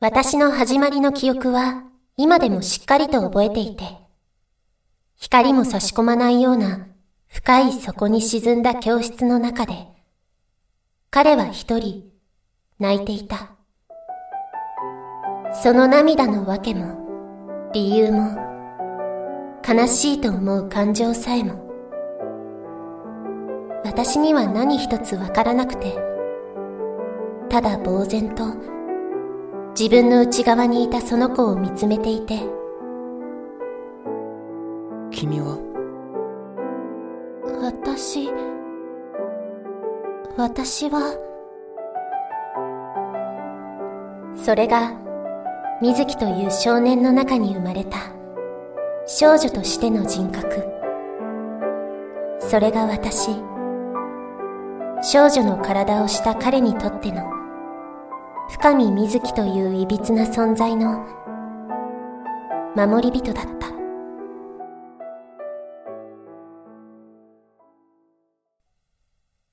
私の始まりの記憶は今でもしっかりと覚えていて、光も差し込まないような深い底に沈んだ教室の中で、彼は一人泣いていた。その涙の訳も、理由も、悲しいと思う感情さえも、私には何一つわからなくて、ただ呆然と自分の内側にいたその子を見つめていて。君は？私私はそれが水木という少年の中に生まれた少女としての人格。それが私少女の体をした彼にとっての深見瑞希といういびつな存在の守り人だった。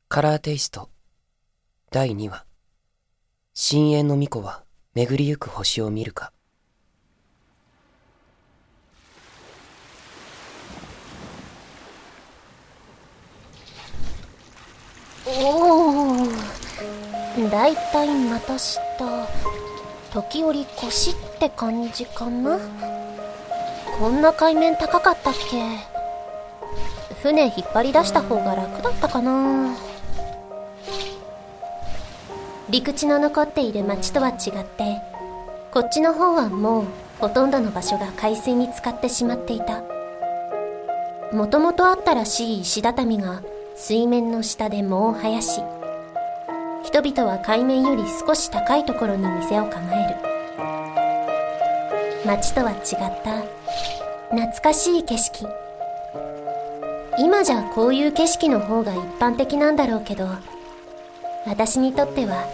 カラーテイスト。第2話。深淵の巫女は巡りゆく星を見るか。おおだいたい股下時折腰って感じかな。こんな海面高かったっけ。船引っ張り出した方が楽だったかな。陸地の残っている町とは違ってこっちの方はもうほとんどの場所が海水に浸かってしまっていた。もともとあったらしい石畳が水面の下で藻を生やし人々は海面より少し高いところに店を構える。街とは違った懐かしい景色。今じゃこういう景色の方が一般的なんだろうけど私にとっては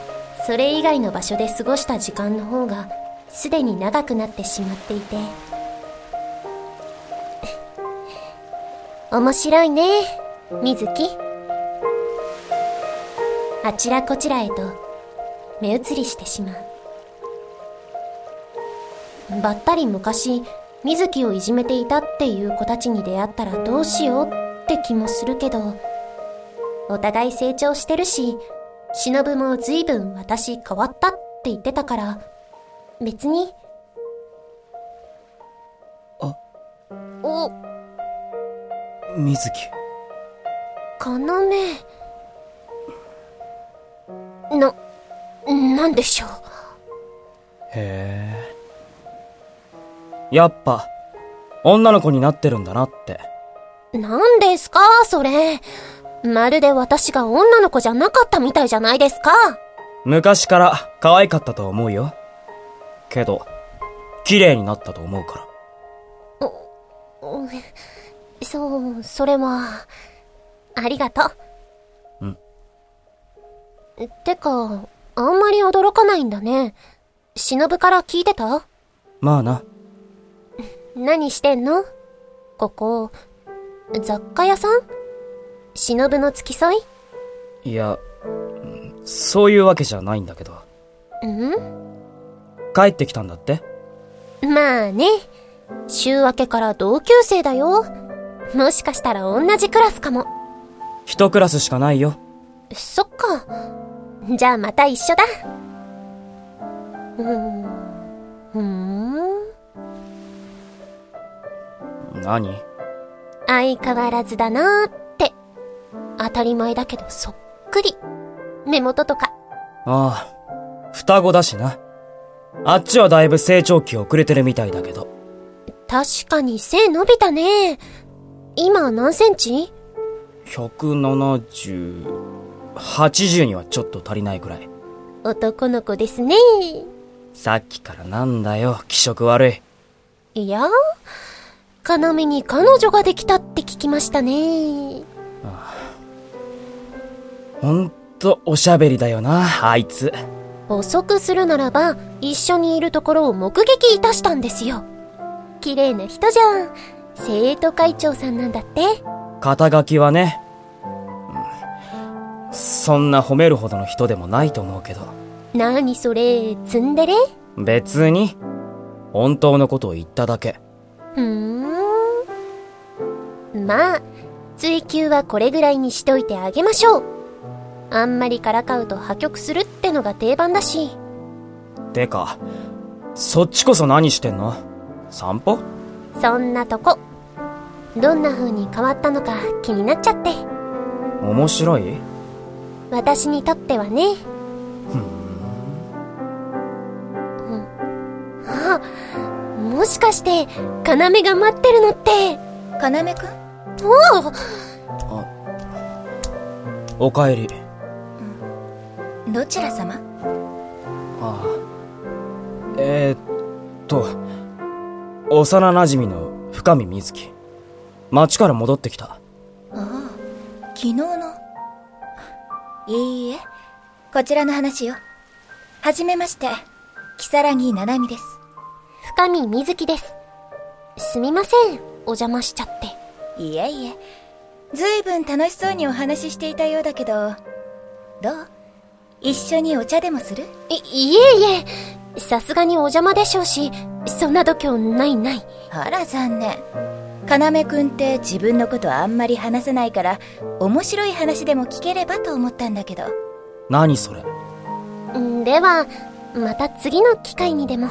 それ以外の場所で過ごした時間の方がすでに長くなってしまっていて。面白いね水木あちらこちらへと目移りしてしまう。ばったり昔水木をいじめていたっていう子たちに出会ったらどうしようって気もするけどお互い成長してるし忍も随分私変わったって言ってたから別に。あお。水木要な、なんでしょう？へえ。やっぱ、女の子になってるんだなって。何ですか、それ。まるで私が女の子じゃなかったみたいじゃないですか？昔から可愛かったと思うよ。けど、綺麗になったと思うから。お、そう、それは、ありがとう。てか、あんまり驚かないんだね。忍から聞いてた？まあな。何してんの？ここ、雑貨屋さん？忍の付き添い？いや、そういうわけじゃないんだけど。ん？帰ってきたんだって？まあね。週明けから同級生だよ。もしかしたら同じクラスかも。一クラスしかないよ。そっか。じゃあまた一緒だ。うーん。ふーん。何？相変わらずだなーって。当たり前だけどそっくり。目元とか。ああ、双子だしな。あっちはだいぶ成長期遅れてるみたいだけど。確かに背伸びたね。今何センチ ?170、80にはちょっと足りないくらい。男の子ですね。さっきからなんだよ、気色悪い。いや、要に彼女ができたって聞きましたね。ああほんとおしゃべりだよな、あいつ。遅くするならば、一緒にいるところを目撃いたしたんですよ。綺麗な人じゃん。生徒会長さんなんだって。肩書きはね、そんな褒めるほどの人でもないと思うけど。なにそれ、ツンデレ？別に、本当のことを言っただけ。ふーん。まあ、追求はこれぐらいにしといてあげましょう。あんまりからかうと破局するってのが定番だし。てか、そっちこそ何してんの？散歩？そんなとこ。どんな風に変わったのか気になっちゃって。面白い？私にとってはね。うん。あ、もしかして、要が待ってるのって、かなめくんおおおかえり。どちら様？ああ。えー、っと、幼馴染の深見瑞希。町から戻ってきた。ああ昨日のいいえこちらの話よはじめまして如月七海です深見みずきです。すみません、お邪魔しちゃって。いえいえずいぶん楽しそうにお話ししていたようだけどどう？一緒にお茶でもする？い、いえいえ、さすがにお邪魔でしょうし、そんな度胸ないない。あら残念要くんって自分のことあんまり話せないから面白い話でも聞ければと思ったんだけど。何それ？んでは、また次の機会にでも。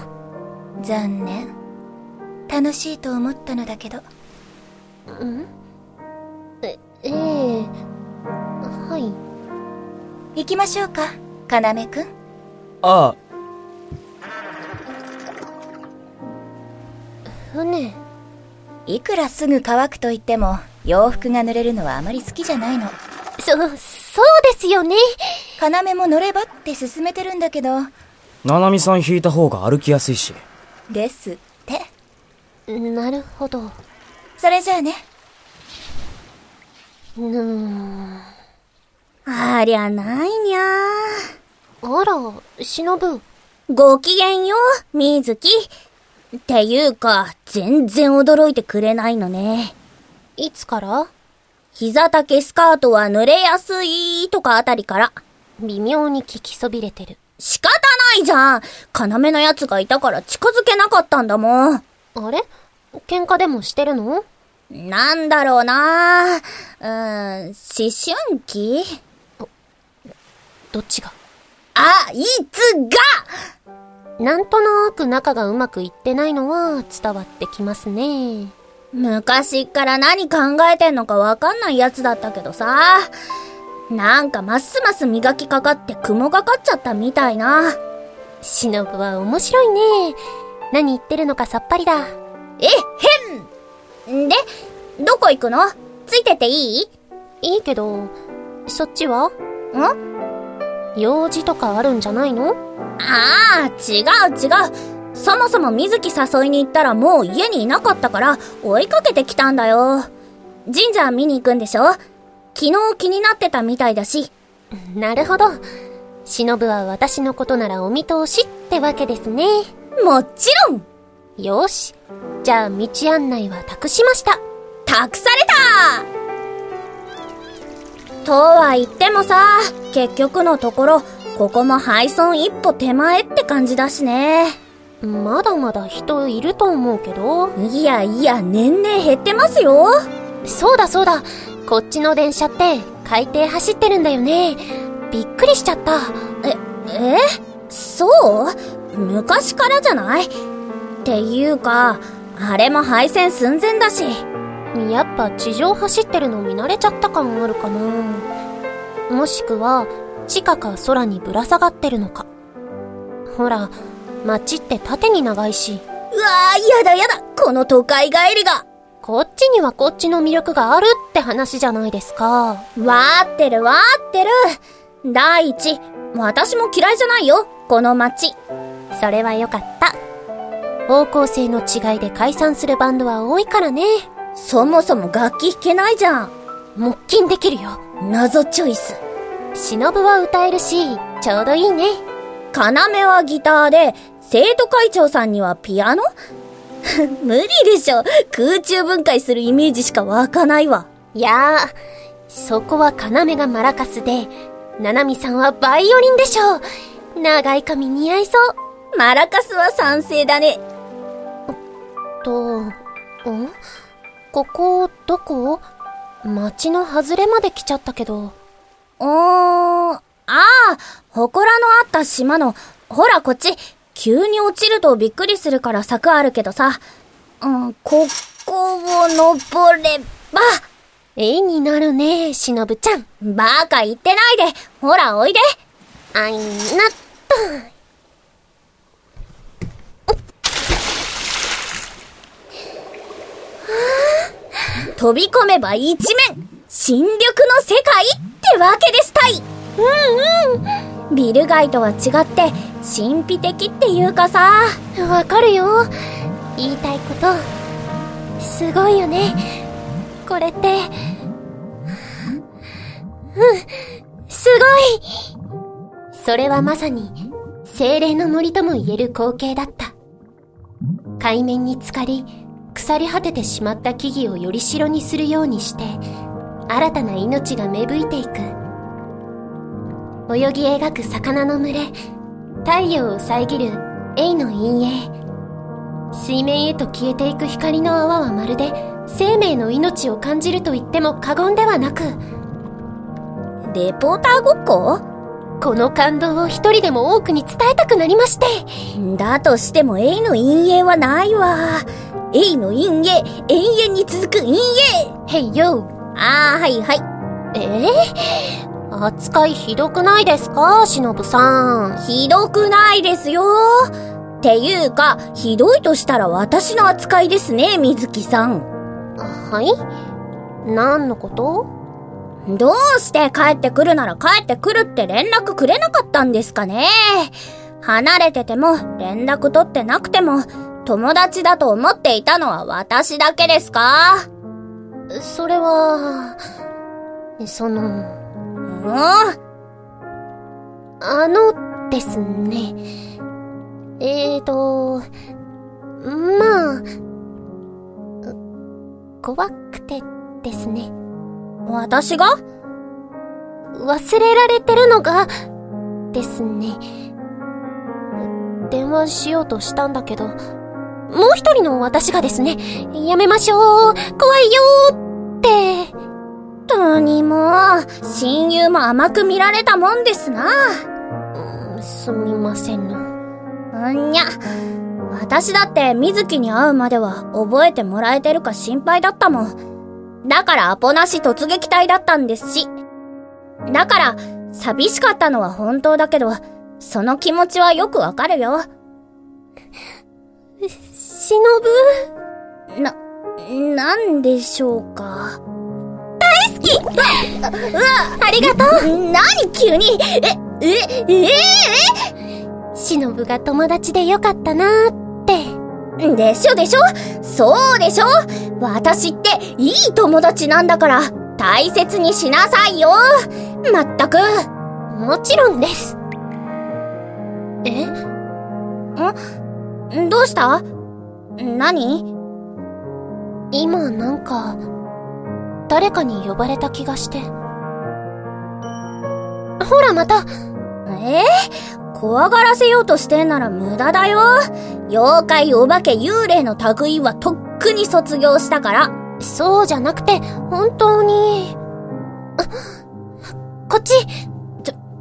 残念。楽しいと思ったのだけど。ん？え、ええ。はい。行きましょうか要くん。ああ、船。いくらすぐ乾くと言っても洋服が濡れるのはあまり好きじゃないのそ、そうですよね。要も乗ればって勧めてるんだけど七海さん引いた方が歩きやすいし。ですってなるほど。それじゃあねぬーん。ありゃないにゃあら、忍ぶ。ー。ごきげんよう、みずき。っていうか、全然驚いてくれないのね。いつから？膝丈スカートは濡れやすいとかあたりから。微妙に聞きそびれてる。仕方ないじゃん。要のやつがいたから近づけなかったんだもん。あれ？喧嘩でもしてるの？なんだろうなうーん、思春期？どっちが？あ、いつが？なんとなく仲がうまくいってないのは伝わってきますね。昔っから何考えてんのかわかんないやつだったけどさ。なんかますます磨きかかって雲がかっちゃったみたいな。忍は面白いね。何言ってるのかさっぱりだ。え、へんで、どこ行くの？ついてていい？いいけど、そっちは？ん？用事とかあるんじゃないの？ああ、違う違う。そもそも水木誘いに行ったらもう家にいなかったから追いかけてきたんだよ。神社見に行くんでしょ？昨日気になってたみたいだし。なるほど。忍は私のことならお見通しってわけですね。もちろんよし。じゃあ道案内は託しました。託されたとは言ってもさ、結局のところ、ここも廃村一歩手前って感じだしね。まだまだ人いると思うけど。いやいや、年々減ってますよ。そうだそうだ。こっちの電車って海底走ってるんだよね。びっくりしちゃった。え、え？そう？昔からじゃない？っていうか、あれも廃線寸前だし。やっぱ地上走ってるの見慣れちゃった感あるかな。もしくは、地下か空にぶら下がってるのか。ほら、街って縦に長いし、うわー、やだやだこの都会帰りがこっちにはこっちの魅力があるって話じゃないですか。わーってるわーってる第一、私も嫌いじゃないよ、この街。それはよかった。方向性の違いで解散するバンドは多いからね。そもそも楽器弾けないじゃん。木琴できるよ。謎チョイス。忍は歌えるし、ちょうどいいね。要はギターで、生徒会長さんにはピアノ無理でしょ。空中分解するイメージしか湧かないわ。いやー、そこは要がマラカスで、七海さんはバイオリンでしょう。長い髪似合いそう。マラカスは賛成だね。と、んここ、どこ？街の外れまで来ちゃったけど。おー、ああ、祠のあった島の、ほらこっち、急に落ちるとびっくりするから柵あるけどさ、うん、ここを登れば、絵になるね、しのぶちゃん。バカ言ってないで、ほらおいで。あいなっ飛び込めば一面、新緑の世界ってわけですたい。うんうん。ビル街とは違って、神秘的っていうかさ、と。わかるよ。言いたいこと。すごいよね。これって。うん、すごいそれはまさに、精霊の森とも言える光景だった。海面に浸かり、腐り果ててしまった木々をより白にするようにして、新たな命が芽吹いていく。泳ぎ描く魚の群れ、太陽を遮るエイの陰影。水面へと消えていく光の泡はまるで生命の命を感じると言っても過言ではなく、レポーターごっこ？この感動を一人でも多くに伝えたくなりまして。だとしても、エイの陰影はないわ。エイの陰影、永遠に続く陰影へいよああ、はいはい。えー、扱いひどくないですか？しのぶさん。ひどくないですよ。っていうか、ひどいとしたら私の扱いですね、水木さん。はい？何のこと？どうして帰ってくるなら帰ってくるって連絡くれなかったんですかね離れてても、連絡取ってなくても、友達だと思っていたのは私だけですか？それは、その、もうあのですね。えーと、まあ、怖くてですね。私が？忘れられてるのが、ですね。電話しようとしたんだけど、もう一人の私がですね、やめましょう、怖いよーって。何も、親友も甘く見られたもんですな。すみませんの。うんにゃ。私だって水木に会うまでは覚えてもらえてるか心配だったもん。だからアポなし突撃隊だったんですし。だから、寂しかったのは本当だけど、その気持ちはよくわかるよ。しのぶ？な、なんでしょうか？大好き！うわありがとう！何急に？え、え、えうしのぶが友達でよかったなーって。でしょでしょ？そうでしょ？私っていい友達なんだから、大切にしなさいよ。まったく。もちろんです。え？ん？どうした？何？今なんか、誰かに呼ばれた気がして。ほらまた、え？ー、怖がらせようとしてんなら無駄だよ。妖怪、お化け、幽霊の類はとっくに卒業したから。そうじゃなくて、本当に。あこっち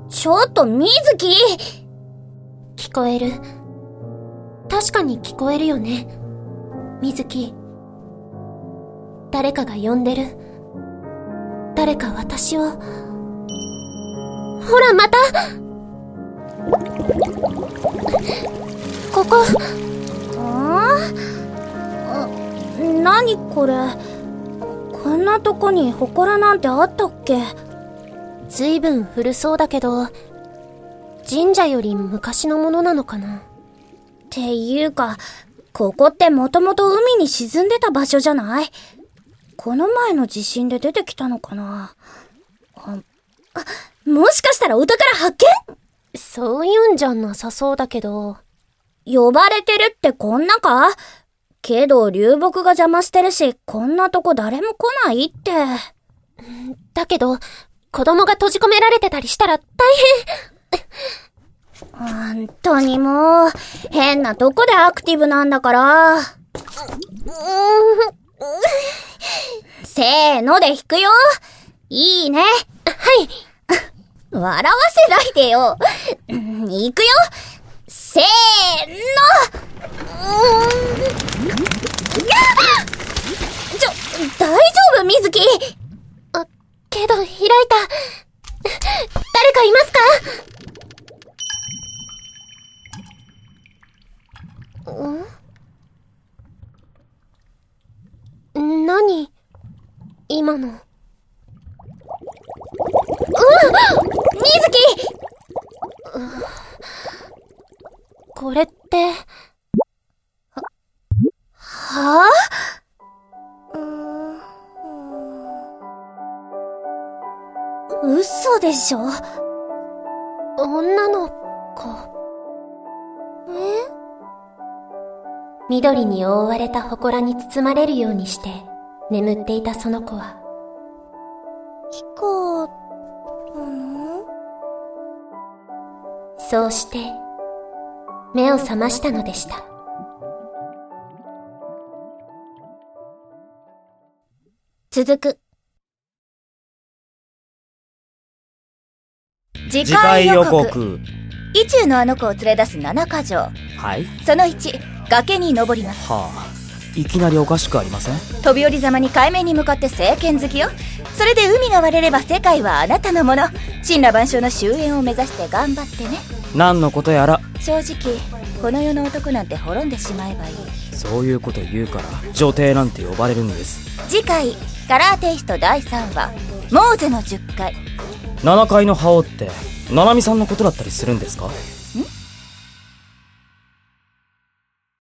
ちょっと水木聞こえる。確かに聞こえるよね。水木。誰かが呼んでる。誰か私を。ほら、またここ、あ？あ何これ？こんなとこに祠なんてあったっけ？ずいぶん古そうだけど、神社より昔のものなのかな？っていうか、ここってもともと海に沈んでた場所じゃない？この前の地震で出てきたのかな？あ、あもしかしたらお宝発そういうんじゃなさそうだけど、見呼ばれてるってこんなか？けど流木が邪魔してるし、こんなとこ誰も来ないって。だけど、子供が閉じ込められてたりしたら大変本当にもう、変なとこでアクティブなんだから。せーので弾くよ。いいね。はい。笑わせないでよ。行くよ。せーの。ちょ、大丈夫みずきあ、けど開いた。誰かいますか？ん？何？今の？みずきこれって、は？ぁ嘘でしょ？女の緑に覆われた祠に包まれるようにして眠っていたその子は、ヒコなのそうして、目を覚ましたのでした。続く。次次回予告告。意中のあの子を連れ出す七か条はいその1崖に登ります。はあ。いきなりおかしくありません？飛び降りざまに海面に向かって政権好きよ。それで海が割れれば世界はあなたのもの。神羅万象の終焉を目指して頑張ってね。何のことやら、正直この世の男なんて滅んでしまえばいい。そういうこと言うから、女帝なんて呼ばれるんです。次回カラーテイスト第3話モーゼの10回。7階の覇王って、七海さんのことだったりするんですか？